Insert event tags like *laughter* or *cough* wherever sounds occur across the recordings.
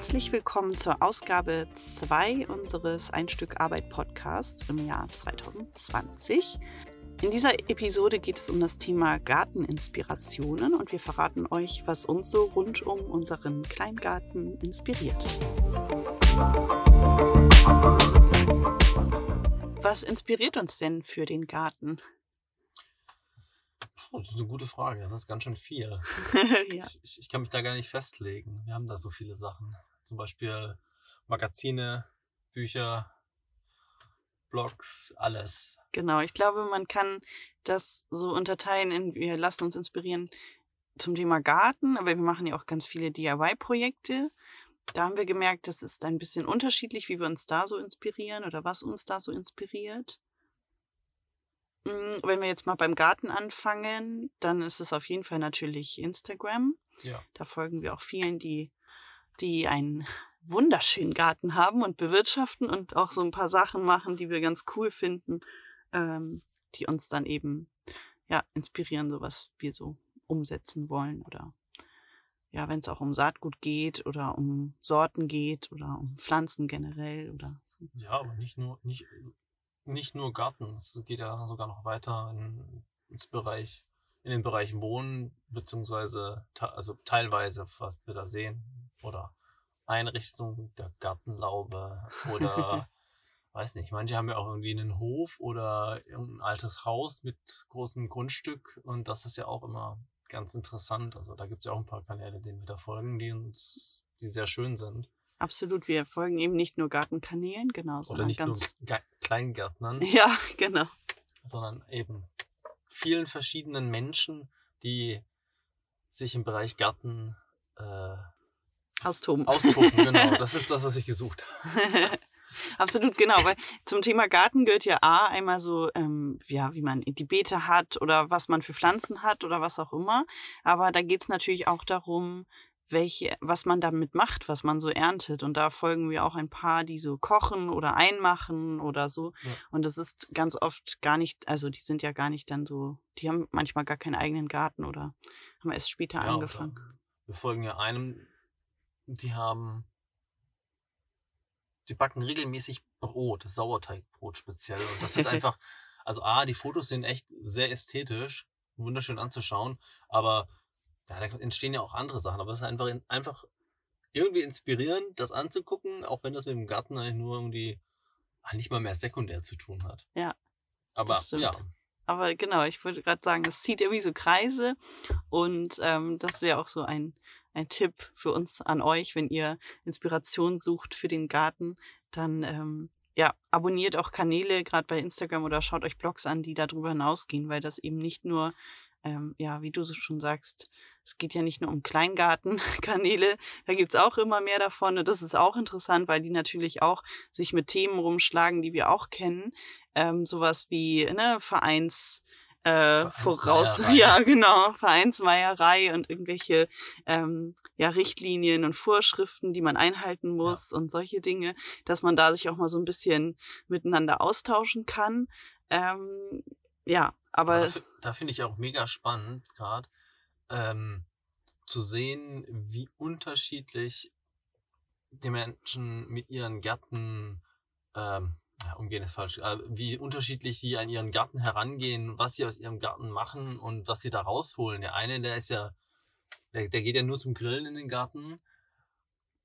Herzlich willkommen zur Ausgabe 2 unseres Ein Stück Arbeit Podcasts im Jahr 2020. In dieser Episode geht es um das Thema Garteninspirationen und wir verraten euch, was uns so rund um unseren Kleingarten inspiriert. Was inspiriert uns denn für den Garten? Das ist eine gute Frage. Das ist ganz schön viel. *laughs* ja. ich, ich, kann mich da gar nicht festlegen. Wir haben da so viele Sachen. Zum Beispiel Magazine, Bücher, Blogs, alles. Genau, ich glaube, man kann das so unterteilen in, wir lassen uns inspirieren zum Thema Garten, aber wir machen ja auch ganz viele DIY-Projekte. Da haben wir gemerkt, das ist ein bisschen unterschiedlich, wie wir uns da so inspirieren oder was uns da so inspiriert. Hm, wenn wir jetzt mal beim Garten anfangen, dann ist es auf jeden Fall natürlich Instagram. Ja. Da folgen wir auch vielen, die, die einen wunderschönen Garten haben und bewirtschaften und auch so ein paar Sachen machen, die wir ganz cool finden, ähm, die uns dann eben ja inspirieren, so was wir so umsetzen wollen oder ja, wenn es auch um Saatgut geht oder um Sorten geht oder um Pflanzen generell oder so. Ja, aber nicht nur nicht nicht nur Garten, es geht ja sogar noch weiter in, ins Bereich in den Bereich Wohnen beziehungsweise also teilweise was wir da sehen oder Einrichtung der Gartenlaube oder *laughs* weiß nicht, manche haben ja auch irgendwie einen Hof oder ein altes Haus mit großem Grundstück und das ist ja auch immer ganz interessant. Also da gibt es ja auch ein paar Kanäle, denen wir da folgen, die uns, die sehr schön sind. Absolut, wir folgen eben nicht nur Gartenkanälen, genau, sondern Oder nicht ganz nur Kleingärtnern. *laughs* Ja, genau. Sondern eben vielen verschiedenen Menschen, die sich im Bereich Garten äh, austoben. Austoben, *laughs* genau. Das ist das, was ich gesucht habe. *laughs* Absolut, genau, weil zum Thema Garten gehört ja A, einmal so, ähm, ja, wie man die Beete hat oder was man für Pflanzen hat oder was auch immer. Aber da geht's natürlich auch darum, welche, was man damit macht, was man so erntet. Und da folgen wir auch ein paar, die so kochen oder einmachen oder so. Ja. Und das ist ganz oft gar nicht, also die sind ja gar nicht dann so, die haben manchmal gar keinen eigenen Garten oder haben erst später ja, angefangen. Wir folgen ja einem, die haben die backen regelmäßig Brot, Sauerteigbrot speziell. Und das ist *laughs* einfach, also A, die Fotos sind echt sehr ästhetisch, wunderschön anzuschauen, aber ja, da entstehen ja auch andere Sachen, aber es ist einfach, einfach irgendwie inspirierend, das anzugucken, auch wenn das mit dem Garten eigentlich nur irgendwie nicht mal mehr sekundär zu tun hat. Ja. Aber ja. Aber genau, ich wollte gerade sagen, es zieht irgendwie so Kreise und ähm, das wäre auch so ein ein Tipp für uns an euch, wenn ihr Inspiration sucht für den Garten, dann ähm, ja, abonniert auch Kanäle, gerade bei Instagram oder schaut euch Blogs an, die darüber hinausgehen, weil das eben nicht nur, ähm, ja, wie du so schon sagst, es geht ja nicht nur um Kleingartenkanäle, *laughs* da gibt's auch immer mehr davon. Und das ist auch interessant, weil die natürlich auch sich mit Themen rumschlagen, die wir auch kennen. Ähm, sowas wie ne, Vereins äh, voraus, *laughs* ja genau, Vereinsmeierei und irgendwelche ähm, ja, Richtlinien und Vorschriften, die man einhalten muss ja. und solche Dinge, dass man da sich auch mal so ein bisschen miteinander austauschen kann. Ähm, ja, aber. Da, da finde ich auch mega spannend, gerade ähm, zu sehen, wie unterschiedlich die Menschen mit ihren Gärten ähm, umgehen ist falsch, äh, wie unterschiedlich sie an ihren Garten herangehen, was sie aus ihrem Garten machen und was sie da rausholen. Der eine, der ist ja, der, der geht ja nur zum Grillen in den Garten,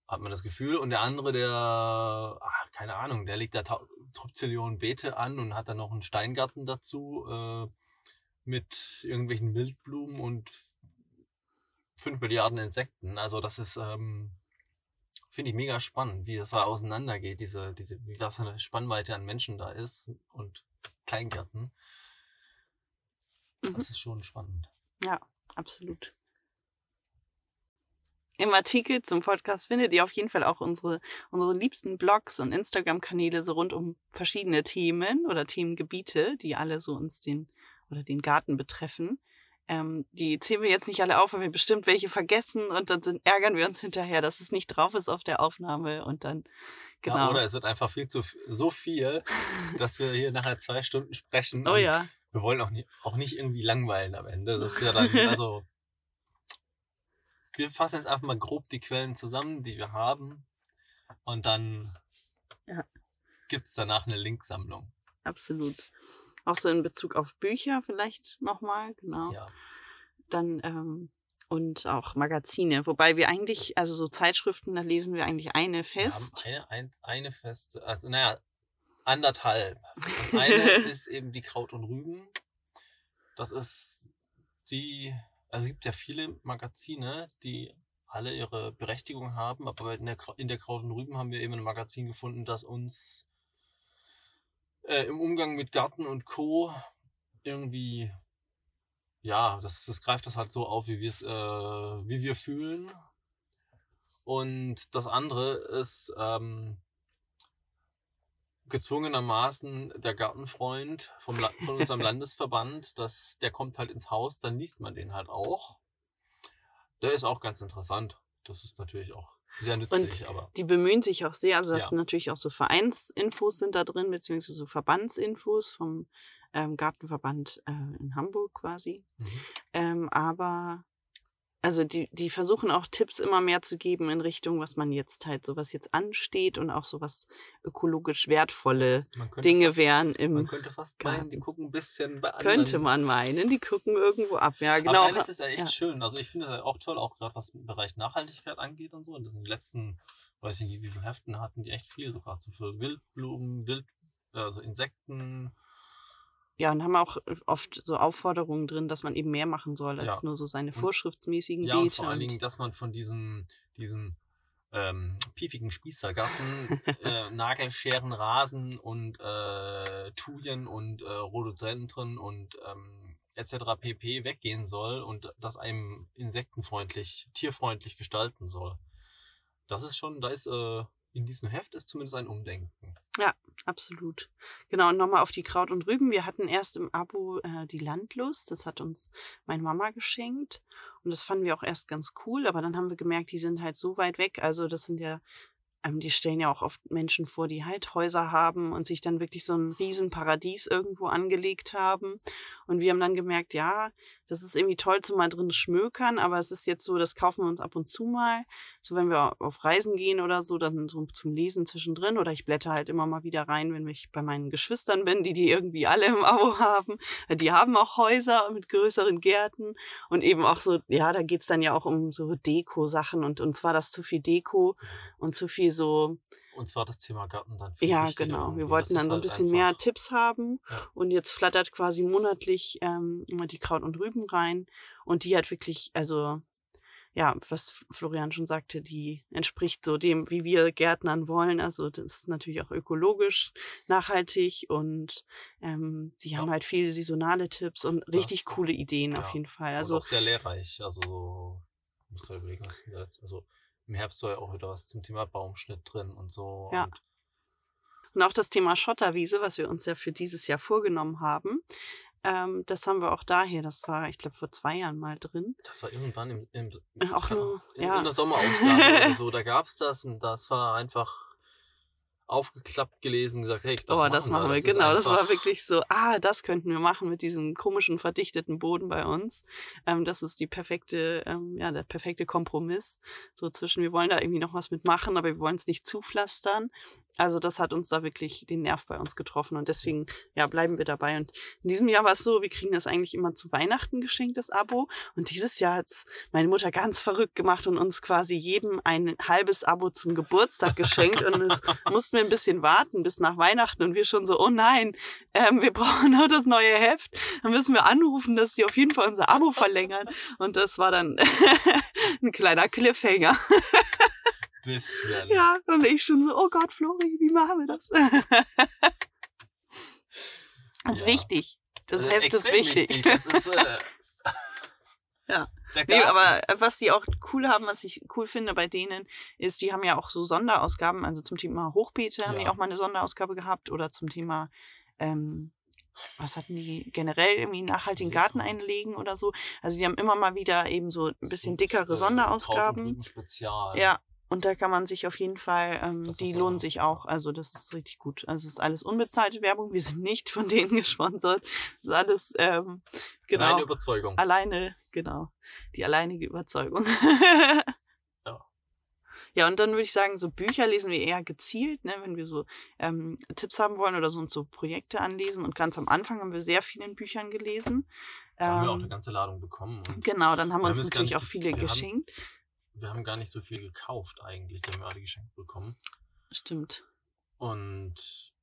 hat man das Gefühl, und der andere, der, ach, keine Ahnung, der legt da Tropzillionen Beete an und hat dann noch einen Steingarten dazu äh, mit irgendwelchen Wildblumen und fünf Milliarden Insekten. Also das ist ähm, finde ich mega spannend, wie das da auseinandergeht, diese, diese, wie das eine Spannweite an Menschen da ist und Kleingärten. Mhm. Das ist schon spannend. Ja, absolut. Im Artikel zum Podcast findet ihr auf jeden Fall auch unsere, unsere liebsten Blogs und Instagram-Kanäle so rund um verschiedene Themen oder Themengebiete, die alle so uns den oder den Garten betreffen. Ähm, die zählen wir jetzt nicht alle auf, weil wir bestimmt welche vergessen und dann sind, ärgern wir uns hinterher, dass es nicht drauf ist auf der Aufnahme und dann genau. Ja, oder es wird einfach viel zu so viel, *laughs* dass wir hier nachher zwei Stunden sprechen. Oh ja. Wir wollen auch nicht, auch nicht irgendwie langweilen am Ende. Das ist ja dann, *laughs* also wir fassen jetzt einfach mal grob die Quellen zusammen, die wir haben. Und dann Ja. gibt es danach eine Linksammlung. Absolut. Auch so in Bezug auf Bücher vielleicht nochmal, genau. Ja. Dann ähm, und auch Magazine, wobei wir eigentlich, also so Zeitschriften, da lesen wir eigentlich eine fest. Wir haben eine, ein, eine feste, also naja, anderthalb. Und eine *laughs* ist eben die Kraut und Rüben. Das ist die, also es gibt ja viele Magazine, die alle ihre Berechtigung haben, aber in der, in der Kraut und Rüben haben wir eben ein Magazin gefunden, das uns äh, im Umgang mit Garten und Co. irgendwie, ja, das, das greift das halt so auf, wie wir es, äh, wie wir fühlen. Und das andere ist ähm, gezwungenermaßen der Gartenfreund vom La von unserem *laughs* Landesverband. Das, der kommt halt ins Haus, dann liest man den halt auch. Der ist auch ganz interessant. Das ist natürlich auch sehr nützlich, aber Die bemühen sich auch sehr, also das Ja. sind natürlich auch so Vereinsinfos sind da drin, beziehungsweise so Verbandsinfos vom ähm, Gartenverband äh, in Hamburg quasi. mhm. Ähm, aber also die, die versuchen auch Tipps immer mehr zu geben in Richtung, was man jetzt halt, so was jetzt ansteht und auch so was ökologisch wertvolle man Dinge fast, wären man im, könnte fast meinen, die Garten. gucken ein bisschen bei anderen. könnte man meinen, die gucken irgendwo ab. Ja, Genau. Aber eines ist ja echt ja. schön. Also ich finde das auch toll, auch gerade was im Bereich Nachhaltigkeit angeht und so. Und das in den letzten, weiß ich nicht, wie viele Heften hatten die echt viel sogar. So für Wildblumen, Wild, also Insekten. Ja, und haben auch oft so Aufforderungen drin, dass man eben mehr machen soll, als Ja. nur so seine Und- vorschriftsmäßigen Ja, und vor allen Dingen, dass man von diesen, diesen ähm, piefigen Spießergarten, *laughs* äh, Nagelscheren, Rasen und äh, Thujen und äh, Rhododendren und ähm, etc. pp. weggehen soll und das einem insektenfreundlich, tierfreundlich gestalten soll. Das ist schon, da ist äh, in diesem Heft ist zumindest ein Umdenken. Absolut. Genau, und nochmal auf die Kraut und Rüben. Wir hatten erst im Abo äh, die Landlust. Das hat uns meine Mama geschenkt. Und das fanden wir auch erst ganz cool. Aber dann haben wir gemerkt, die sind halt so weit weg. Also das sind ja, ähm, die stellen ja auch oft Menschen vor, die halt Häuser haben und sich dann wirklich so ein Riesenparadies irgendwo angelegt haben. Und wir haben dann gemerkt, ja, das ist irgendwie toll zum mal drin schmökern, aber es ist jetzt so, das kaufen wir uns ab und zu mal. So wenn wir auf Reisen gehen oder so, dann so zum Lesen zwischendrin oder ich blätter halt immer mal wieder rein, wenn ich bei meinen Geschwistern bin, die die irgendwie alle im Abo *laughs* haben. Die haben auch Häuser mit größeren Gärten und eben auch so, ja, da geht's dann ja auch um so Deko-Sachen und uns war das zu viel Deko und zu viel so, Und zwar das Thema Garten dann viel ja, genau. Wir wollten dann so ein halt bisschen mehr einfach- Tipps haben. Ja. Und jetzt flattert quasi monatlich ähm, immer die Kraut und Rüben rein. Und die hat wirklich, also, ja, was Florian schon sagte, die entspricht so dem, wie wir Gärtnern wollen. Also, das ist natürlich auch ökologisch nachhaltig und ähm, die haben Ja. halt viele saisonale Tipps und richtig Das- coole Ideen auf ja. jeden Fall. Also Also, auch sehr lehrreich. Also, muss gerade überlegen, was also im Herbst war ja auch wieder was zum Thema Baumschnitt drin und so. Ja. Und Und auch das Thema Schotterwiese, was wir uns ja für dieses Jahr vorgenommen haben, ähm, das haben wir auch daher. Das war, ich glaube, vor zwei Jahren mal drin. das war irgendwann im, im Auch nur, in, ja. in der Sommerausgabe oder so, da gab es das und das war einfach aufgeklappt gelesen, gesagt, hey, das oh, machen das machen wir, ist genau. Das war wirklich so, ah, das könnten wir machen mit diesem komischen, verdichteten Boden bei uns. Ähm, das ist die perfekte, ähm, ja, der perfekte Kompromiss. So zwischen, wir wollen da irgendwie noch was mitmachen, aber wir wollen es nicht zupflastern. Also das hat uns da wirklich den Nerv bei uns getroffen und deswegen, ja, bleiben wir dabei. Und in diesem Jahr war es so, wir kriegen das eigentlich immer zu Weihnachten geschenkt, das Abo. Und dieses Jahr hat meine Mutter ganz verrückt gemacht und uns quasi jedem ein halbes Abo zum Geburtstag geschenkt. und es *laughs* mussten wir ein bisschen warten bis nach Weihnachten und wir schon so, oh nein, ähm, wir brauchen noch das neue Heft. Dann müssen wir anrufen, dass die auf jeden Fall unser Abo verlängern. Und das war dann *laughs* ein kleiner Cliffhanger. Bisschen. Ja, und ich schon so, oh Gott, Flori, wie machen wir das? *laughs* Das ist Ja. wichtig. Das Äh, Heft ist extrem wichtig. Das ist, äh, *laughs* Ja. Nee, aber was die auch cool haben, was ich cool finde bei denen, ist, die haben ja auch so Sonderausgaben, also zum Thema Hochbeete haben die Ja. auch mal eine Sonderausgabe gehabt oder zum Thema, ähm, was hatten die generell irgendwie nachhaltigen Nee, Garten einlegen oder so. Also die haben immer mal wieder eben so ein bisschen dickere Sonderausgaben. Spezial. Ja, Und da kann man sich auf jeden Fall, ähm, die lohnen sich auch. Also das ist richtig gut. Also es ist alles unbezahlte Werbung. Wir sind nicht von denen *laughs* gesponsert. Es ist alles ähm, genau Meine Überzeugung. alleine, genau, die alleinige Überzeugung. *laughs* Ja. Ja, und dann würde ich sagen, so Bücher lesen wir eher gezielt, ne, wenn wir so ähm, Tipps haben wollen oder so uns so Projekte anlesen. Und ganz am Anfang haben wir sehr viel in Büchern gelesen. Da haben wir auch Ähm, eine ganze Ladung bekommen. Und genau, dann haben wir uns natürlich auch viele wir haben- geschenkt. Wir haben gar nicht so viel gekauft eigentlich. Die haben wir alle geschenkt bekommen. Stimmt. Und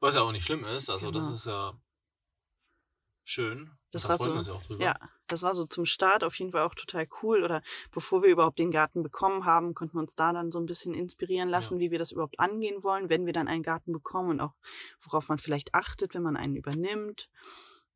was ja auch nicht schlimm ist, also Genau. das ist ja schön. Das da war freuen so- wir uns ja auch drüber. Ja, das war so zum Start auf jeden Fall auch total cool. Oder bevor wir überhaupt den Garten bekommen haben, konnten wir uns da dann so ein bisschen inspirieren lassen, wie wir das überhaupt angehen wollen, wenn wir dann einen Garten bekommen und auch worauf man vielleicht achtet, wenn man einen übernimmt.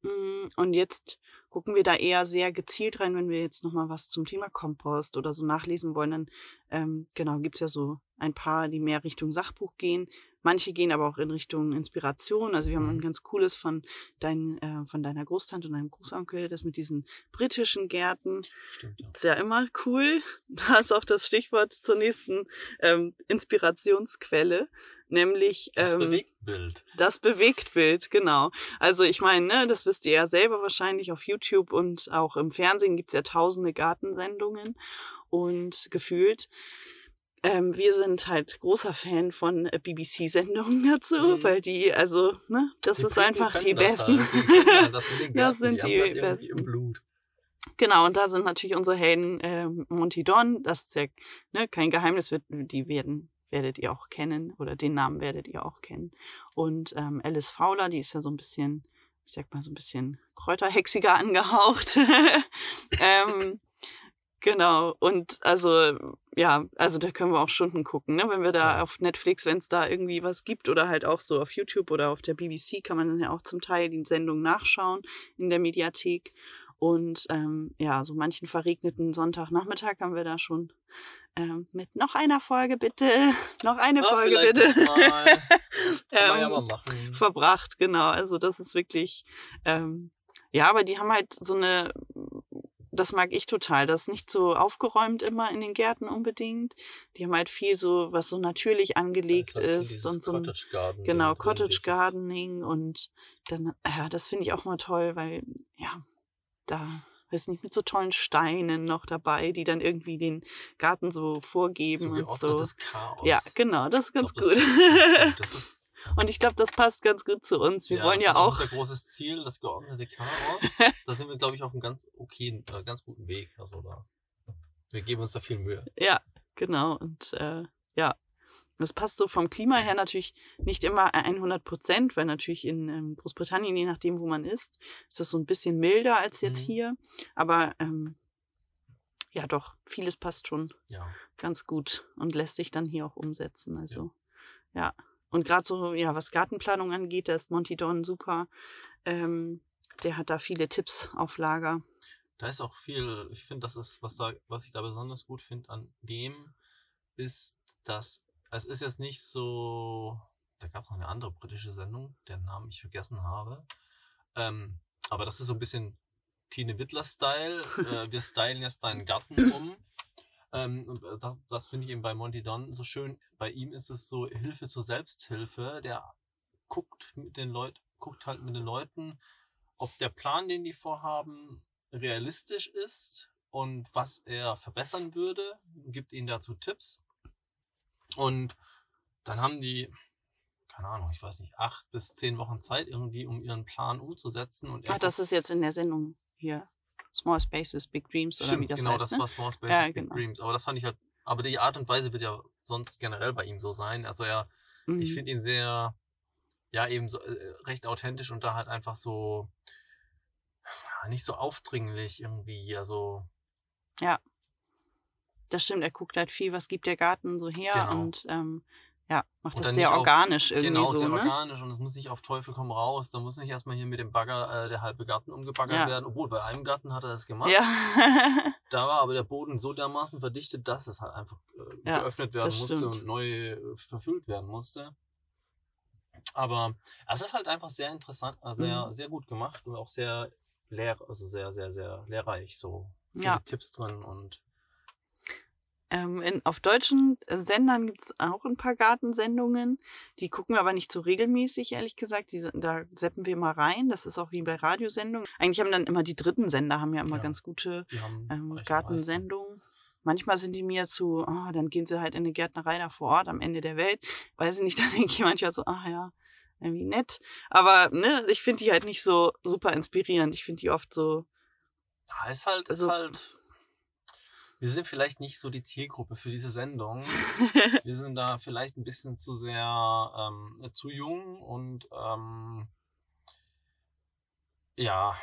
Mm, Und jetzt gucken wir da eher sehr gezielt rein, wenn wir jetzt nochmal was zum Thema Kompost oder so nachlesen wollen. Dann ähm, genau gibt's ja so ein paar, die mehr Richtung Sachbuch gehen. Manche gehen aber auch in Richtung Inspiration. Also wir haben ein Mhm. ganz cooles von, dein, äh, von deiner Großtante und deinem Großonkel, das mit diesen britischen Gärten. Stimmt, ja. Ist ja immer cool. *laughs* Da ist auch das Stichwort zur nächsten ähm, Inspirationsquelle, nämlich Das ähm, Bewegtbild. das Bewegtbild, genau. Also ich meine, ne, das wisst ihr ja selber wahrscheinlich auf YouTube und auch im Fernsehen gibt's ja tausende Gartensendungen und gefühlt. Ähm, wir sind halt großer Fan von äh, BBC-Sendungen *laughs* dazu, Mhm. weil die, also, ne, das Die ist einfach die das besten. Halt. Die halt das, mit den *laughs* Das sind die, die Besten. im Blut. Genau, und da sind natürlich unsere Helden äh, Monty Don, das ist ja ne, kein Geheimnis, wird, die werden, werdet ihr auch kennen oder den Namen werdet ihr auch kennen. Und ähm, Alice Fowler, die ist ja so ein bisschen, ich sag mal so ein bisschen kräuterhexiger *laughs* angehaucht. ähm, genau, und also ja, also da können wir auch Stunden gucken, ne? wenn wir da auf Netflix, wenn es da irgendwie was gibt oder halt auch so auf YouTube oder auf der BBC kann man dann ja auch zum Teil die Sendung nachschauen in der Mediathek. Und ähm, ja, so manchen verregneten Sonntagnachmittag haben wir da schon ähm, mit noch einer Folge bitte, *laughs* noch eine Ah, Folge vielleicht bitte *laughs* ja ähm, machen. verbracht. Genau, also das ist wirklich, ähm, ja, aber die haben halt so eine, das mag ich total, das ist nicht so aufgeräumt immer in den Gärten unbedingt. Die haben halt viel so, was so natürlich angelegt viel ist und so Cottage Garden Genau, Cottage Gardening und dann, ja, das finde ich auch mal toll, weil, ja, da, weiß nicht, mit so tollen Steinen noch dabei, die dann irgendwie den Garten so vorgeben So und so. Chaos. Ja, genau, das ist ganz glaub, gut. *laughs* Das, das ist, und ich glaube, das passt ganz gut zu uns. Wir ja, wollen das ja ist auch, unser großes Ziel, das geordnete Chaos. *laughs* da sind wir, glaube ich, auf einem ganz okayen, äh, ganz guten Weg. Also da, wir geben uns da viel Mühe. ja, genau, und äh, ja. Das passt so vom Klima her natürlich nicht immer 100 Prozent, weil natürlich in ähm, Großbritannien, je nachdem, wo man ist, ist das so ein bisschen milder als jetzt Mhm. hier. Aber ähm, ja, doch, vieles passt schon Ja. ganz gut und lässt sich dann hier auch umsetzen. Also ja. Und gerade so, ja, was Gartenplanung angeht, da ist Monty Don super. Ähm, der hat da viele Tipps auf Lager. Da ist auch viel, ich finde, das ist, was, da, was ich da besonders gut finde an dem, ist, dass es ist jetzt nicht so, da gab es noch eine andere britische Sendung, deren Namen ich vergessen habe. Ähm, aber das ist so ein bisschen Tine Wittler-Style. äh, wir stylen jetzt deinen Garten *laughs* um. Ähm, und das, das finde ich eben bei Monty Don so schön. Bei ihm ist es so Hilfe zur Selbsthilfe. Der guckt mit den Leuten, guckt halt mit den Leuten, ob der Plan, den die vorhaben, realistisch ist und was er verbessern würde, gibt ihnen dazu Tipps. Und dann haben die, keine Ahnung, ich weiß nicht, acht bis zehn Wochen Zeit irgendwie, um ihren Plan umzusetzen. Und Ach, das ist jetzt in der Sendung hier. Small Spaces, Big Dreams oder Stimmt, wie das genau, heißt. das ne? war Small Spaces, Ja, Big genau. Dreams. Aber das fand ich halt, aber die Art und Weise wird ja sonst generell bei ihm so sein. Also er, Mhm. ich finde ihn sehr, ja, eben so äh, recht authentisch und da halt einfach so, ja, nicht so aufdringlich irgendwie, also Das stimmt, er guckt halt viel, was gibt der Garten so her Genau. und ähm, ja, macht Und das sehr nicht auf- organisch irgendwie genau, so, sehr ne? organisch und es muss nicht auf Teufel komm raus. Da muss nicht erstmal hier mit dem Bagger äh, der halbe Garten umgebaggert Ja. werden. Obwohl, bei einem Garten hat er das gemacht. Ja. *laughs* Da war aber der Boden so dermaßen verdichtet, dass es halt einfach äh, Ja, geöffnet werden musste stimmt. und neu äh, verfüllt werden musste. Aber es ist halt einfach sehr interessant, äh, sehr, Mhm. sehr gut gemacht und auch sehr lehr, also sehr, sehr, sehr lehrreich. So viele. Tipps drin und Ähm, in, auf deutschen Sendern gibt's auch ein paar Gartensendungen. Die gucken wir aber nicht so regelmäßig, ehrlich gesagt. Die, da seppen wir mal rein. Das ist auch wie bei Radiosendungen. Eigentlich haben dann immer die dritten Sender haben ja immer Ja, ganz gute ähm, Gartensendungen. Manchmal sind die mir zu, oh, dann gehen sie halt in eine Gärtnerei da vor Ort am Ende der Welt. Weiß ich nicht, *laughs* dann denke ich manchmal so, ach ja, irgendwie nett. Aber ne, ich finde die halt nicht so super inspirierend. Ich finde die oft so, Ja, ist halt, ist Also- halt. Wir sind vielleicht nicht so die Zielgruppe für diese Sendung. *laughs* Wir sind da vielleicht ein bisschen zu sehr ähm, zu jung und ähm, ja,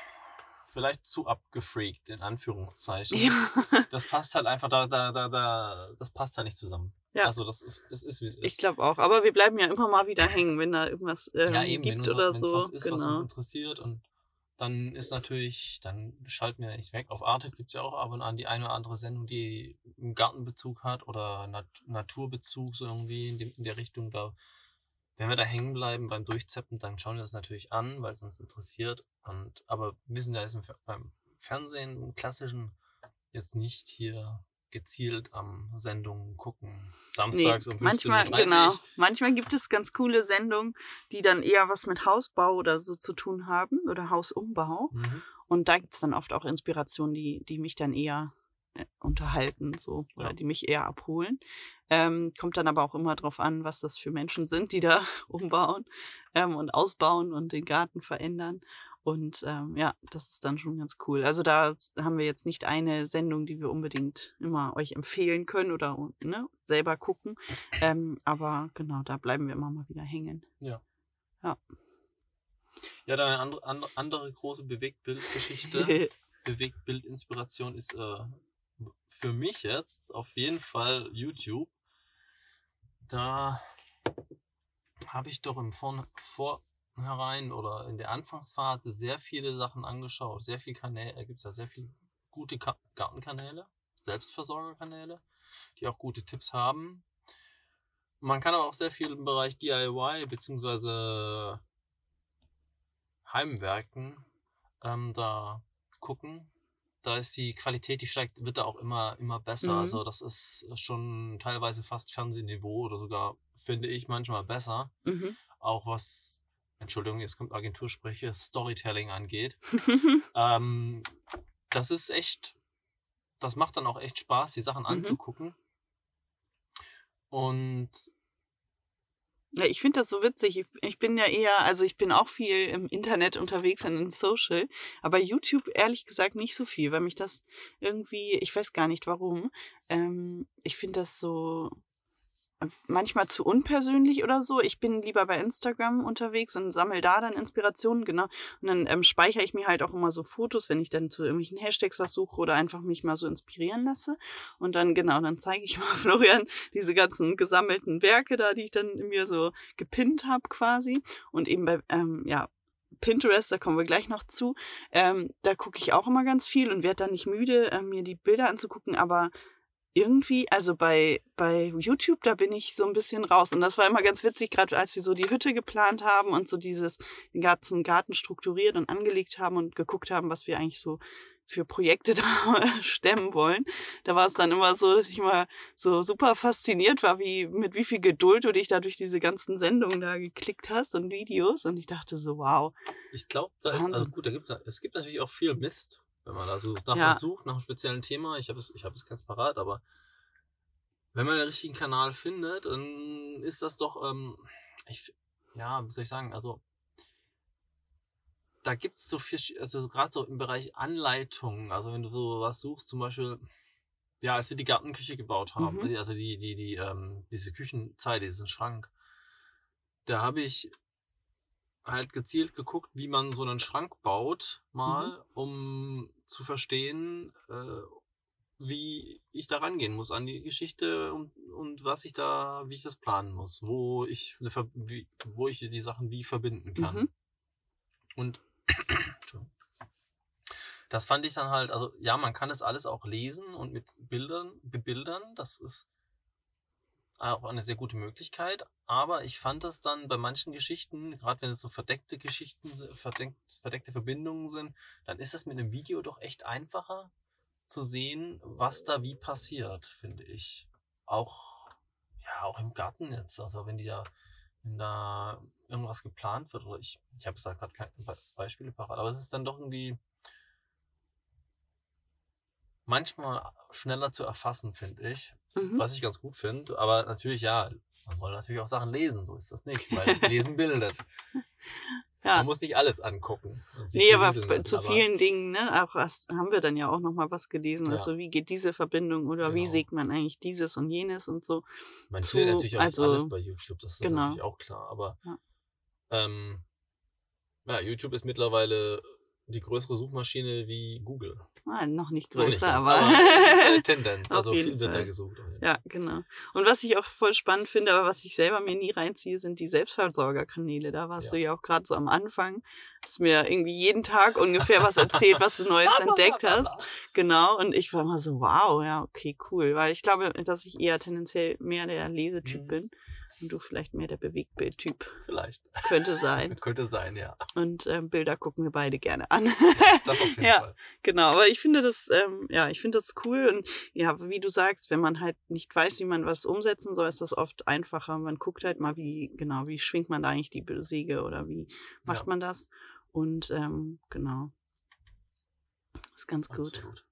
vielleicht zu abgefreakt, in Anführungszeichen. ja. Das passt halt einfach da, da, da, da, das passt halt nicht zusammen. Ja. Also das ist, es ist, wie es ist. Ich glaube auch. Aber wir bleiben ja immer mal wieder hängen, wenn da irgendwas ähm, ja, eben, wenn gibt uns, oder so. was ist, was uns genau. interessiert und dann ist natürlich, dann schalten wir nicht weg. Auf Arte gibt's ja auch ab und an die eine oder andere Sendung, die einen Gartenbezug hat oder Nat Naturbezug, so irgendwie in, dem, in der Richtung. Da, wenn wir da hängen bleiben beim Durchzeppen, dann schauen wir das natürlich an, weil es uns interessiert. Und, aber wir sind ja jetzt im, beim Fernsehen, im klassischen, jetzt nicht hier gezielt am Sendungen gucken. Samstags um 15.30 manchmal, genau. Manchmal gibt es ganz coole Sendungen, die dann eher was mit Hausbau oder so zu tun haben oder Hausumbau. Mhm. Und da gibt's dann oft auch Inspirationen, die, die mich dann eher äh, unterhalten, so, oder Ja. die mich eher abholen. Ähm, kommt dann aber auch immer drauf an, was das für Menschen sind, die da *laughs* umbauen ähm, und ausbauen und den Garten verändern. Und ähm, ja, das ist dann schon ganz cool. Also da haben wir jetzt nicht eine Sendung, die wir unbedingt immer euch empfehlen können oder ne, selber gucken. Ähm, aber genau, da bleiben wir immer mal wieder hängen. Ja, dann eine andere, andere, andere große Bewegtbildgeschichte, *laughs* Bewegtbildinspiration ist äh, für mich jetzt auf jeden Fall YouTube. Da habe ich doch im Vorn Vornherein oder in der Anfangsphase sehr viele Sachen angeschaut. Sehr viele Kanäle, da gibt es ja sehr viele gute Ka Gartenkanäle, Selbstversorgerkanäle, die auch gute Tipps haben. Man kann aber auch sehr viel im Bereich DIY beziehungsweise Heimwerken ähm, da gucken. Da ist die Qualität, die steigt, wird da auch immer, immer besser. Mhm. Also das ist schon teilweise fast Fernsehniveau oder sogar, finde ich, manchmal besser. mhm. Auch was, Entschuldigung, jetzt kommt Agenturspreche, Storytelling angeht. *laughs* Ähm, das ist echt, das macht dann auch echt Spaß, die Sachen Mhm. anzugucken. Und Ja, ich finde das so witzig. Ich, ich bin ja eher, also ich bin auch viel im Internet unterwegs und in Social, aber YouTube ehrlich gesagt nicht so viel, weil mich das irgendwie, ich weiß gar nicht warum, ähm, ich finde das so manchmal zu unpersönlich oder so. Ich bin lieber bei Instagram unterwegs und sammle da dann Inspirationen, genau. Und dann ähm, speichere ich mir halt auch immer so Fotos, wenn ich dann zu irgendwelchen Hashtags was suche oder einfach mich mal so inspirieren lasse. Und dann, genau, dann zeige ich *laughs* mal Florian diese ganzen gesammelten Werke da, die ich dann mir so gepinnt habe quasi. Und eben bei, ähm, ja, Pinterest, da kommen wir gleich noch zu. Ähm, da gucke ich auch immer ganz viel und werde dann nicht müde, ähm, mir die Bilder anzugucken, aber irgendwie, also bei, bei YouTube, da bin ich so ein bisschen raus. Und das war immer ganz witzig, gerade als wir so die Hütte geplant haben und so dieses, den ganzen Garten strukturiert und angelegt haben und geguckt haben, was wir eigentlich so für Projekte *laughs* da stemmen wollen. Da war es dann immer so, dass ich mal so super fasziniert war, wie, mit wie viel Geduld du dich da durch diese ganzen Sendungen da geklickt hast und Videos. Und ich dachte so, wow. Ich glaube, da ist, also gut, da gibt's, es gibt natürlich auch viel Mist, wenn man da so nach Ja. was sucht, nach einem speziellen Thema. Ich habe es, ich habe es ganz parat, aber wenn man den richtigen Kanal findet, dann ist das doch, ähm, ich, ja, wie soll ich sagen, also da gibt's so viel, also gerade so im Bereich Anleitungen, also wenn du so was suchst, zum Beispiel, ja, als wir die Gartenküche gebaut haben, Mhm. also die, die, die, ähm, diese Küchenzeit, diesen Schrank, da habe ich halt gezielt geguckt, wie man so einen Schrank baut, mal, um zu verstehen, äh, wie ich da rangehen muss an die Geschichte und, und was ich da, wie ich das planen muss, wo ich, eine, wie, wo ich die Sachen wie verbinden kann. Mhm. Und *clears throat* das fand ich dann halt, also ja, man kann es alles auch lesen und mit Bildern bebildern. Das ist auch eine sehr gute Möglichkeit. Aber ich fand das dann bei manchen Geschichten, gerade wenn es so verdeckte Geschichten, verdeckt, verdeckte Verbindungen sind, dann ist es mit einem Video doch echt einfacher, zu sehen, was da wie passiert, finde ich. Auch, ja, auch im Garten jetzt. Also wenn die da, wenn da irgendwas geplant wird, oder ich, ich habe gesagt, gerade keine Be Beispiele parat, aber es ist dann doch irgendwie manchmal schneller zu erfassen, finde ich. Mhm. Was ich ganz gut finde. Aber natürlich, ja, man soll natürlich auch Sachen lesen, so ist das nicht, weil *laughs* Lesen bildet. Ja. Man muss nicht alles angucken. Nee, aber lassen, zu aber- vielen Dingen, ne, auch hast, haben wir dann ja auch noch mal was gelesen. Ja. Also wie geht diese Verbindung oder wie Genau. sägt man eigentlich dieses und jenes und so. Man zu- findet natürlich auch also- alles bei YouTube, das ist Genau. natürlich auch klar. Aber Ja. ähm, ja, YouTube ist mittlerweile die größere Suchmaschine wie Google. Ah, noch nicht Noch nicht größer, aber. ist eine Tendenz. *laughs* Also viel wird da gesucht. Ja, genau. Und was ich auch voll spannend finde, aber was ich selber mir nie reinziehe, sind die Selbstversorgerkanäle. Da warst Ja. du ja auch gerade so am Anfang. Hast mir irgendwie jeden Tag ungefähr was erzählt, was du Neues *laughs* entdeckt hast. *laughs* Genau. Und ich war immer so, wow, ja, okay, cool. Weil ich glaube, dass ich eher tendenziell mehr der Lesetyp Mhm. bin. Und du vielleicht mehr der Bewegtbildtyp. Vielleicht. Könnte sein. *laughs* Könnte sein, ja. Und ähm, Bilder gucken wir beide gerne an. Das auf jeden Ja. Fall. Genau, aber ich finde das, ähm, ja, ich finde das cool und ja, wie du sagst, wenn man halt nicht weiß, wie man was umsetzen soll, ist das oft einfacher. Man guckt halt mal, wie, genau, wie schwingt man da eigentlich die Säge oder wie macht Ja. man das? Und ähm, genau. Ist ganz gut. Absolut.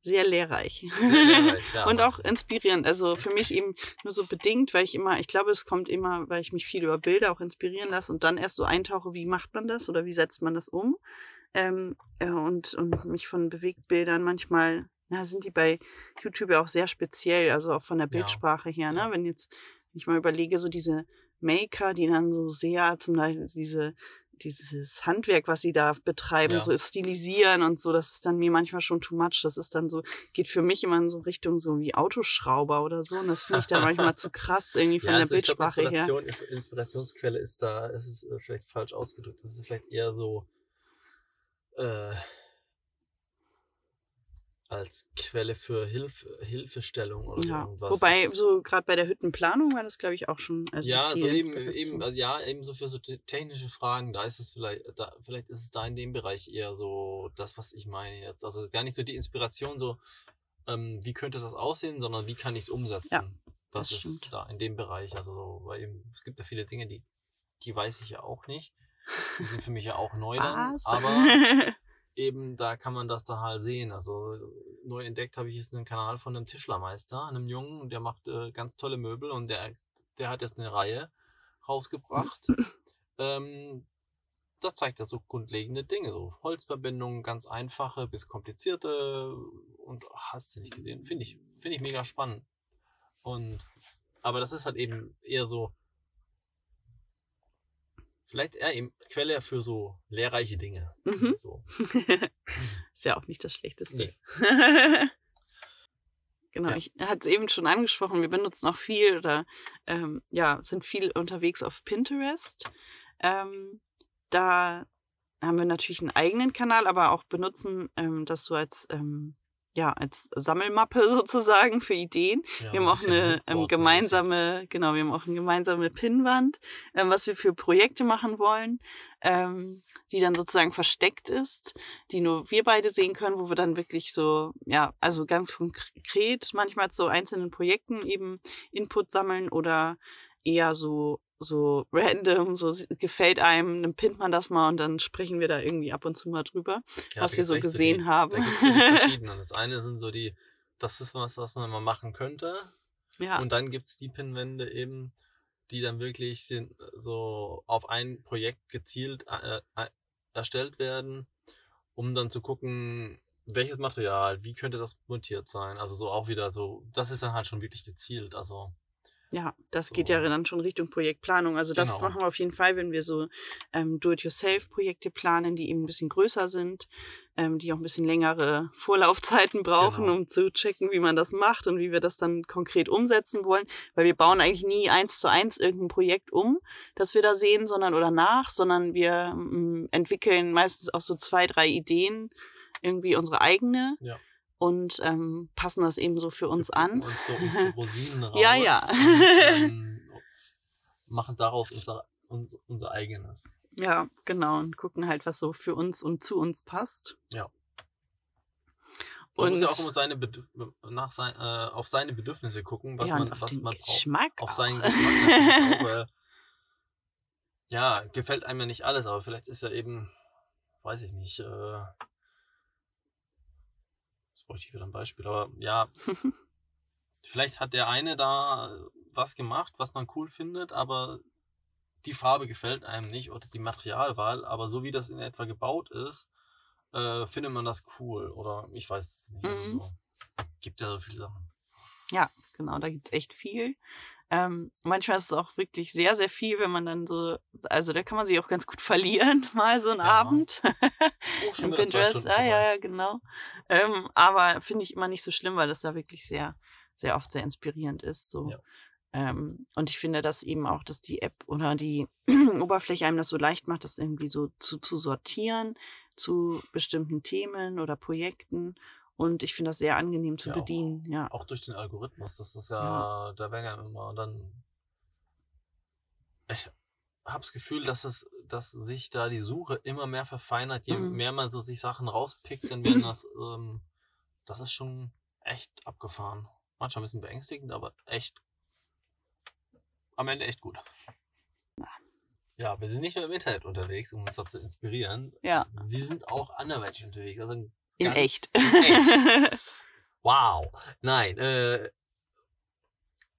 Sehr lehrreich. Sehr lehrreich, *laughs* ja, und auch inspirierend. Also für mich eben nur so bedingt, weil ich immer, ich glaube, es kommt immer, weil ich mich viel über Bilder auch inspirieren lasse und dann erst so eintauche, wie macht man das oder wie setzt man das um. Ähm, äh, und, und mich von Bewegtbildern manchmal, na, sind die bei YouTube ja auch sehr speziell, also auch von der Ja. Bildsprache her, ne? Ja. Wenn jetzt, wenn ich mal überlege, so diese Maker, die dann so sehr zum Beispiel diese dieses Handwerk, was sie da betreiben, Ja. so stilisieren und so, das ist dann mir manchmal schon too much. Das ist dann so, geht für mich immer in so Richtung so wie Autoschrauber oder so. Und das finde ich dann manchmal zu *laughs* krass irgendwie von ja, der also ich glaub, Bildsprache her. Inspiration ist, Inspirationsquelle ist da, es ist äh, vielleicht falsch ausgedrückt. Das ist vielleicht eher so äh, als Quelle für Hilfe, Hilfestellung oder so Ja. irgendwas. Wobei, so gerade bei der Hüttenplanung war das, glaube ich, auch schon. Also ja, also eben, eben, also ja, eben so für so te- technische Fragen, da ist es vielleicht, da, vielleicht ist es da in dem Bereich eher so das, was ich meine jetzt. Also gar nicht so die Inspiration, so ähm, wie könnte das aussehen, sondern wie kann ich es umsetzen. Ja, das, das ist stimmt. da in dem Bereich. Also, so, weil eben, es gibt ja viele Dinge, die, die weiß ich ja auch nicht. Die sind für mich ja auch neu dann. Aber *laughs* eben da kann man das dann halt sehen. Also neu entdeckt habe ich jetzt einen Kanal von einem Tischlermeister, einem Jungen, der macht äh, ganz tolle Möbel und der, der hat jetzt eine Reihe rausgebracht. *laughs* ähm, da zeigt er so grundlegende Dinge, so Holzverbindungen, ganz einfache bis komplizierte und hast du nicht gesehen. Finde ich, finde ich mega spannend. Und aber das ist halt eben eher so, vielleicht eher eben Quelle für so lehrreiche Dinge. Mhm. So. *laughs* ist ja auch nicht das Schlechteste. Nee. *laughs* genau, Ja. ich hatte es eben schon angesprochen, wir benutzen auch viel oder ähm, ja, sind viel unterwegs auf Pinterest. Ähm, da haben wir natürlich einen eigenen Kanal, aber auch benutzen ähm, das so als ähm, ja, als Sammelmappe *laughs* sozusagen für Ideen. Ja, Wir haben auch eine ähm, gemeinsame, genau, wir haben auch eine gemeinsame Pinnwand, ähm, was wir für Projekte machen wollen, ähm, die dann sozusagen versteckt ist, die nur wir beide sehen können, wo wir dann wirklich so, ja, also ganz konkret manchmal zu einzelnen Projekten eben Input sammeln oder eher so so random, so gefällt einem, dann pinnt man das mal und dann sprechen wir da irgendwie ab und zu mal drüber, Ja, was wir gibt's so gesehen die, *laughs* haben. Da. Das eine sind so die, das ist was, was man mal machen könnte. ja, Und dann gibt es die Pinwände eben, die dann wirklich sind, so auf ein Projekt gezielt äh, äh, erstellt werden, um dann zu gucken, welches Material, wie könnte das montiert sein. Also so auch wieder so, das ist dann halt schon wirklich gezielt. Also Ja, das So. geht ja dann schon Richtung Projektplanung. Also das Genau. machen wir auf jeden Fall, wenn wir so ähm, Do-it-yourself-Projekte planen, die eben ein bisschen größer sind, ähm, die auch ein bisschen längere Vorlaufzeiten brauchen, Genau. um zu checken, wie man das macht und wie wir das dann konkret umsetzen wollen. Weil wir bauen eigentlich nie eins zu eins irgendein Projekt um, das wir da sehen, sondern oder nach, sondern wir ähm, entwickeln meistens auch so zwei, drei Ideen, irgendwie unsere eigene Ja. Und ähm, passen das eben so für uns an. uns so unsere *laughs* Rosinen raus. Ja, ja. Und, *laughs* ähm, machen daraus unser, unser, unser eigenes. Ja, genau. Und gucken halt, was so für uns und zu uns passt. Ja. Man muss ja Und- auch immer seine Bedürf nach sein, äh, auf seine Bedürfnisse gucken, was ja, und man, auf was man braucht. Geschmack Auf auch. seinen Geschmack *laughs* ja, gefällt einem ja nicht alles, aber vielleicht ist ja eben, weiß ich nicht, äh, bräuchte ich wieder ein Beispiel, aber ja, *laughs* vielleicht hat der eine da was gemacht, was man cool findet, aber die Farbe gefällt einem nicht oder die Materialwahl, aber so wie das in etwa gebaut ist, äh, findet man das cool oder ich weiß es nicht. Also Mhm. so, gibt ja so viele Sachen. Ja, genau, da gibt's echt viel. Ähm, manchmal ist es auch wirklich sehr, sehr viel, wenn man dann so, also da kann man sich auch ganz gut *laughs* verlieren, mal so einen Ja. Abend Oh, schon Pinterest. Ah, ja, ja, genau. Ähm, aber finde ich immer nicht so schlimm, weil das da wirklich sehr, sehr oft sehr inspirierend ist. So. Ja. Ähm, und ich finde, dass eben auch, dass die App oder die *clears throat* Oberfläche einem das so leicht macht, das irgendwie so zu, zu sortieren zu bestimmten Themen oder Projekten. Und ich finde das sehr angenehm zu Ja, auch. bedienen. Ja. Auch durch den Algorithmus, das ist ja, da werden ja immer dann. Ich habe das Gefühl, dass es, dass sich da die Suche immer mehr verfeinert, je Mhm. mehr man so sich Sachen rauspickt, dann werden *laughs* das, ähm, das ist schon echt abgefahren. Manchmal ein bisschen beängstigend, aber echt, am Ende echt gut. Ja, wir sind nicht nur im Internet unterwegs, um uns da zu inspirieren. Ja, Wir sind auch anderweitig unterwegs. Also in ganz- echt. In echt. *laughs* Wow. Nein, äh,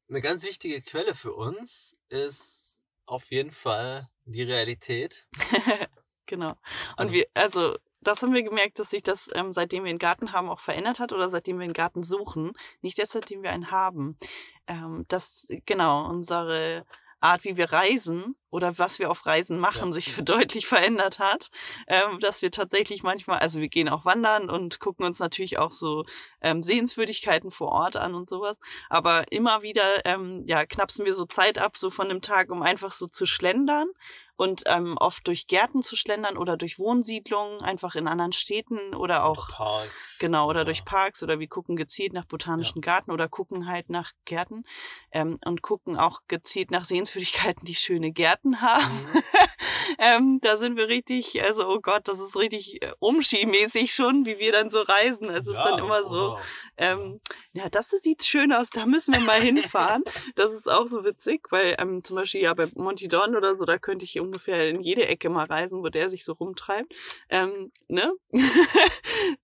eine ganz wichtige Quelle für uns ist auf jeden Fall die Realität. *laughs* genau. Und Also- wir, also, das haben wir gemerkt, dass sich das, ähm, seitdem wir einen Garten haben, auch verändert hat oder seitdem wir einen Garten suchen. Nicht erst seitdem wir einen haben. Ähm, dass, genau, unsere Art, wie wir reisen oder was wir auf Reisen machen, Ja. sich deutlich verändert hat. Ähm, dass wir tatsächlich manchmal, also wir gehen auch wandern und gucken uns natürlich auch so ähm, Sehenswürdigkeiten vor Ort an und sowas. Aber immer wieder, ähm, ja, knapsen wir so Zeit ab, so von dem Tag, um einfach so zu schlendern und ähm, oft durch Gärten zu schlendern oder durch Wohnsiedlungen, einfach in anderen Städten oder auch Parks. Genau, oder durch Parks oder wir gucken gezielt nach Ja. botanischen Garten oder gucken halt nach Gärten ähm, und gucken auch gezielt nach Sehenswürdigkeiten, die schöne Gärten haben. Mhm. *laughs* ähm, da sind wir richtig, also oh Gott, das ist richtig äh, umschimäßig schon, wie wir dann so reisen. Es ist Ja, dann immer so, ähm, ja, das sieht schön aus, da müssen wir mal hinfahren. *laughs* das ist auch so witzig, weil ähm, zum Beispiel ja bei Monty Don oder so, da könnte ich ungefähr in jede Ecke mal reisen, wo der sich so rumtreibt. Ähm, ne? *laughs*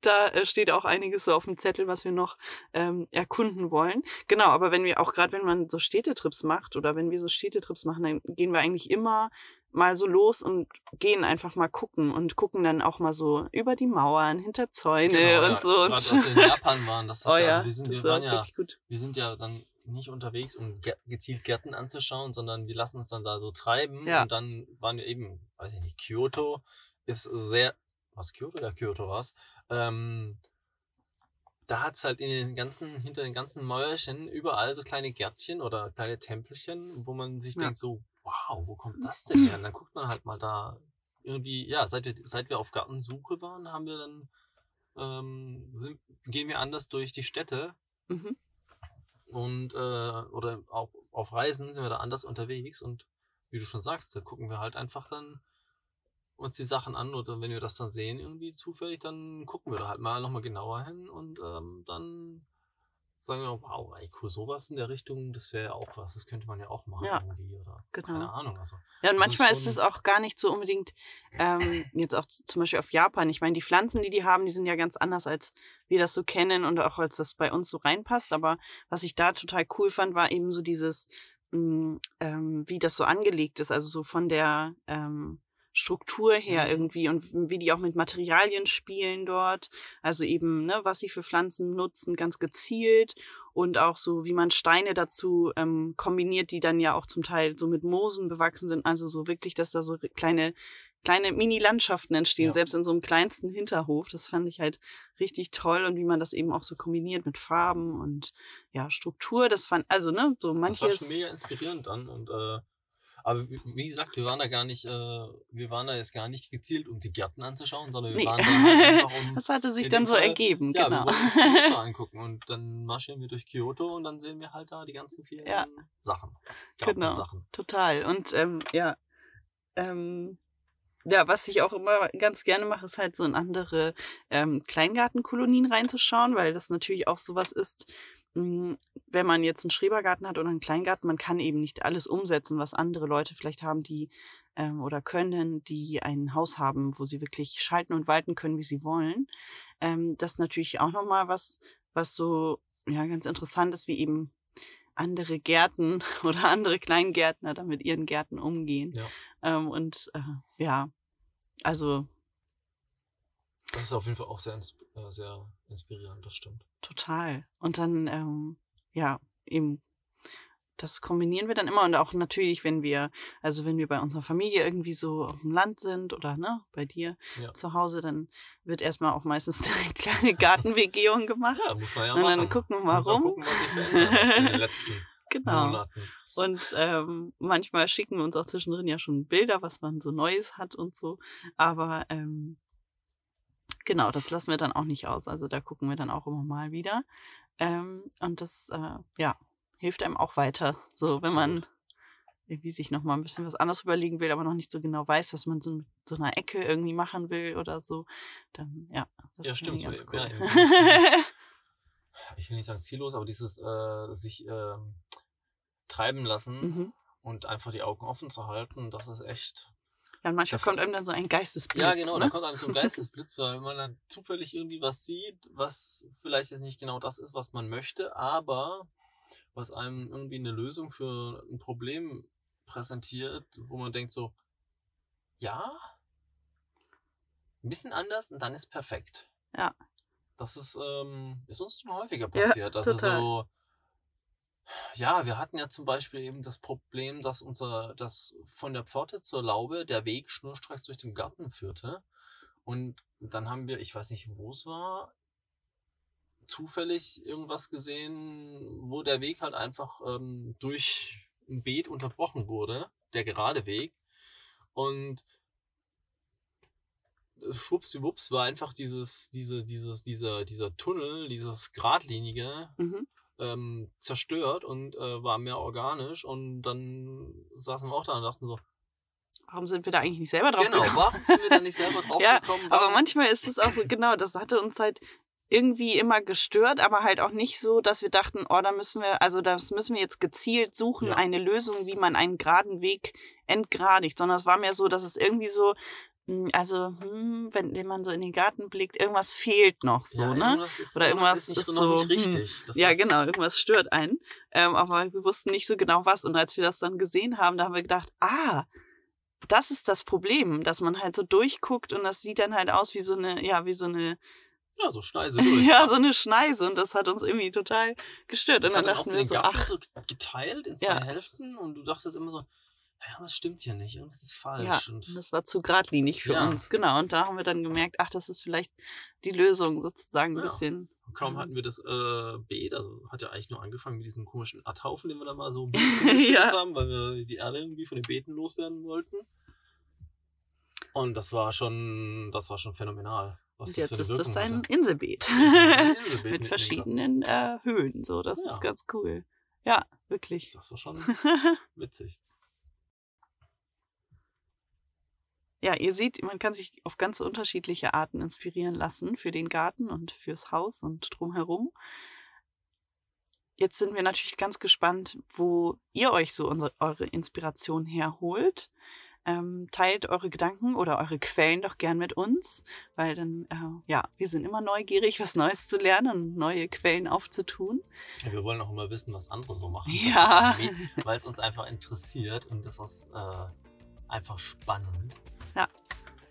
da äh, steht auch einiges so auf dem Zettel, was wir noch ähm, erkunden wollen. Genau, aber wenn wir auch gerade, wenn man so Städtetrips macht oder wenn wir so Städtetrips machen, dann gehen wir eigentlich immer mal so los und gehen einfach mal gucken und gucken dann auch mal so über die Mauern, hinter Zäune Genau, und ja, so. Gerade als wir in Japan waren, das *laughs* ist oh ja, ja, also wir sind, wir waren ja, wir sind ja dann nicht unterwegs, um ge- gezielt Gärten anzuschauen, sondern wir lassen uns dann da so treiben Ja. und dann waren wir eben, weiß ich nicht, Kyoto ist sehr, was Kyoto? Ja, Kyoto war's. Ähm, da hat's halt in den ganzen, hinter den ganzen Mäuerchen überall so kleine Gärtchen oder kleine Tempelchen, wo man sich Ja. denkt so, wow, wo kommt das denn her? Und dann guckt man halt mal da. Irgendwie, ja, seit wir, seit wir auf Gartensuche waren, haben wir dann, ähm, sind, gehen wir anders durch die Städte. Mhm. und äh, oder auch auf Reisen sind wir da anders unterwegs. Und wie du schon sagst, da gucken wir halt einfach dann uns die Sachen an. Oder wenn wir das dann sehen irgendwie zufällig, dann gucken wir da halt mal nochmal genauer hin. Und ähm, dann sagen wir, wow, ey, cool, sowas in der Richtung, das wäre ja auch was, das könnte man ja auch machen Ja, irgendwie oder genau. keine Ahnung. Also, Ja, und ist manchmal ist schon- es auch gar nicht so unbedingt, ähm, jetzt auch zum Beispiel auf Japan. Ich meine, die Pflanzen, die die haben, die sind ja ganz anders, als wir das so kennen und auch als das bei uns so reinpasst. Aber was ich da total cool fand, war eben so dieses, mh, ähm, wie das so angelegt ist, also so von der ähm, Struktur her Mhm. irgendwie und wie die auch mit Materialien spielen dort. Also eben, ne, was sie für Pflanzen nutzen, ganz gezielt und auch so, wie man Steine dazu ähm, kombiniert, die dann ja auch zum Teil so mit Moosen bewachsen sind. Also so wirklich, dass da so kleine, kleine Mini-Landschaften entstehen, Ja. selbst in so einem kleinsten Hinterhof. Das fand ich halt richtig toll und wie man das eben auch so kombiniert mit Farben und ja, Struktur. Das fand, also ne, so das war manches. schon mega inspirierend dann und äh, aber wie, gesagt, wir waren da gar nicht, äh, wir waren da jetzt gar nicht gezielt, um die Gärten anzuschauen, sondern wir Nee. waren da halt einfach *laughs* um Das hatte sich dann so Fall- ergeben, Ja, genau. wir Kyoto *laughs* angucken und dann marschieren wir durch Kyoto und dann sehen wir halt da die ganzen vielen Ja. Sachen. Genau. Total. Und ähm, ja, ähm, ja, was ich auch immer ganz gerne mache, ist halt so in andere ähm, Kleingartenkolonien reinzuschauen, weil das natürlich auch sowas ist, wenn man jetzt einen Schrebergarten hat oder einen Kleingarten, man kann eben nicht alles umsetzen, was andere Leute vielleicht haben, die ähm, oder können, die ein Haus haben, wo sie wirklich schalten und walten können, wie sie wollen. Ähm, das ist natürlich auch nochmal was, was so ja ganz interessant ist, wie eben andere Gärten *laughs* oder andere Kleingärtner da mit ihren Gärten umgehen. Ja. Ähm, und äh, ja, also Das ist auf jeden Fall auch sehr, äh, sehr inspirierend, das stimmt. total. Und dann, ähm, ja, eben, das kombinieren wir dann immer und auch natürlich, wenn wir, also wenn wir bei unserer Familie irgendwie so auf dem Land sind oder ne, bei dir Ja. zu Hause, dann wird erstmal auch meistens *laughs* eine kleine Gartenbegehung gemacht. Ja, muss man ja Und dann machen. gucken wir mal rum. gucken, in den letzten *laughs* Genau. Monaten. Und ähm, manchmal schicken wir uns auch zwischendrin ja schon Bilder, was man so Neues hat und so. Aber ähm, genau, das lassen wir dann auch nicht aus. Also da gucken wir dann auch immer mal wieder. Ähm, und das, äh, ja, hilft einem auch weiter. So, wenn man irgendwie sich noch mal ein bisschen was anderes überlegen will, aber noch nicht so genau weiß, was man so mit so einer Ecke irgendwie machen will oder so, dann ja, das Ja, ist stimmt, so, ganz ja, cool. dieses- *laughs* Ich will nicht sagen ziellos, aber dieses äh, sich ähm, treiben lassen mhm. und einfach die Augen offen zu halten, das ist echt. Ja, und manchmal Das- kommt einem dann so ein Geistesblitz. Ja, genau, da ne? kommt einem so ein Geistesblitz, weil man dann zufällig irgendwie was sieht, was vielleicht jetzt nicht genau das ist, was man möchte, aber was einem irgendwie eine Lösung für ein Problem präsentiert, wo man denkt so, ja, ein bisschen anders und dann ist perfekt. Ja. Das ist, ähm, ist uns schon häufiger Ja, passiert. also total. so, ja, wir hatten ja zum Beispiel eben das Problem, dass unser, dass von der Pforte zur Laube der Weg schnurstracks durch den Garten führte. Und dann haben wir, ich weiß nicht, wo es war, zufällig irgendwas gesehen, wo der Weg halt einfach ähm, durch ein Beet unterbrochen wurde, der gerade Weg. Und schwuppsiwupps war einfach dieses, diese, dieses, dieser, dieser Tunnel, dieses geradlinige, Mhm. Ähm, zerstört und äh, war mehr organisch und dann saßen wir auch da und dachten so, Warum sind wir da eigentlich nicht selber drauf genau, gekommen? warum sind wir da nicht selber *laughs* drauf Ja, gekommen? Aber Warum- manchmal ist es auch so, genau, das hatte uns halt irgendwie immer gestört, aber halt auch nicht so, dass wir dachten, oh, da müssen wir, also das müssen wir jetzt gezielt suchen, Ja. eine Lösung, wie man einen geraden Weg entgradigt, sondern es war mehr so, dass es irgendwie so, also, hm, wenn, wenn man so in den Garten blickt, irgendwas fehlt noch so, ja, ne? irgendwas ist, Oder irgendwas ist, nicht, ist so, nicht hm, Ja, ist, genau, irgendwas stört einen. Ähm, aber wir wussten nicht so genau was. Und als wir das dann gesehen haben, da haben wir gedacht, ah, das ist das Problem, dass man halt so durchguckt und das sieht dann halt aus wie so eine, ja, wie so eine, Ja, so Schneise *laughs* durch. ja, so eine Schneise. Und das hat uns irgendwie total gestört. Das und dann dann dachten wir so, ach, so geteilt in zwei Ja. Hälften und du dachtest immer so, ja, was stimmt hier nicht, irgendwas ist falsch. ja, Und das war zu geradlinig für Ja. uns. Genau. Und da haben wir dann gemerkt, ach, das ist vielleicht die Lösung sozusagen ein Ja. bisschen. kaum Mhm. hatten wir das äh, Beet, also hat ja eigentlich nur angefangen mit diesem komischen Erdhaufen, den wir da mal so *laughs* Ja. haben, weil wir die Erde irgendwie von den Beeten loswerden wollten. Und das war schon, das war schon phänomenal. Was Und das jetzt für eine ist das ein. Inselbeet. Ein *laughs* Inselbeet Mit verschiedenen äh, Höhen. So, das Ja. ist ganz cool. Ja, wirklich. Das war schon *laughs* witzig. Ja, ihr seht, man kann sich auf ganz unterschiedliche Arten inspirieren lassen für den Garten und fürs Haus und drumherum. Jetzt sind wir natürlich ganz gespannt, wo ihr euch so unsere, eure Inspiration herholt. Ähm, teilt eure Gedanken oder eure Quellen doch gern mit uns, weil dann, äh, ja, wir sind immer neugierig, *laughs* was Neues zu lernen und neue Quellen aufzutun. Ja, wir wollen auch immer wissen, was andere so machen. Ja. Weil es uns einfach interessiert und das ist äh, einfach spannend.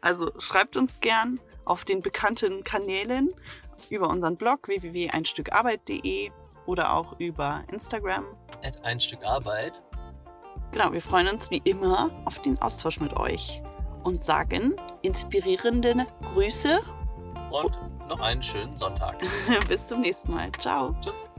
Also schreibt uns gern auf den bekannten Kanälen über unseren Blog www.einstückarbeit.de oder auch über Instagram. At ein Stück Arbeit. Genau, wir freuen uns wie immer auf den Austausch mit euch und sagen inspirierende Grüße. Und noch einen schönen Sonntag. *laughs* Bis zum nächsten Mal. Ciao. Tschüss.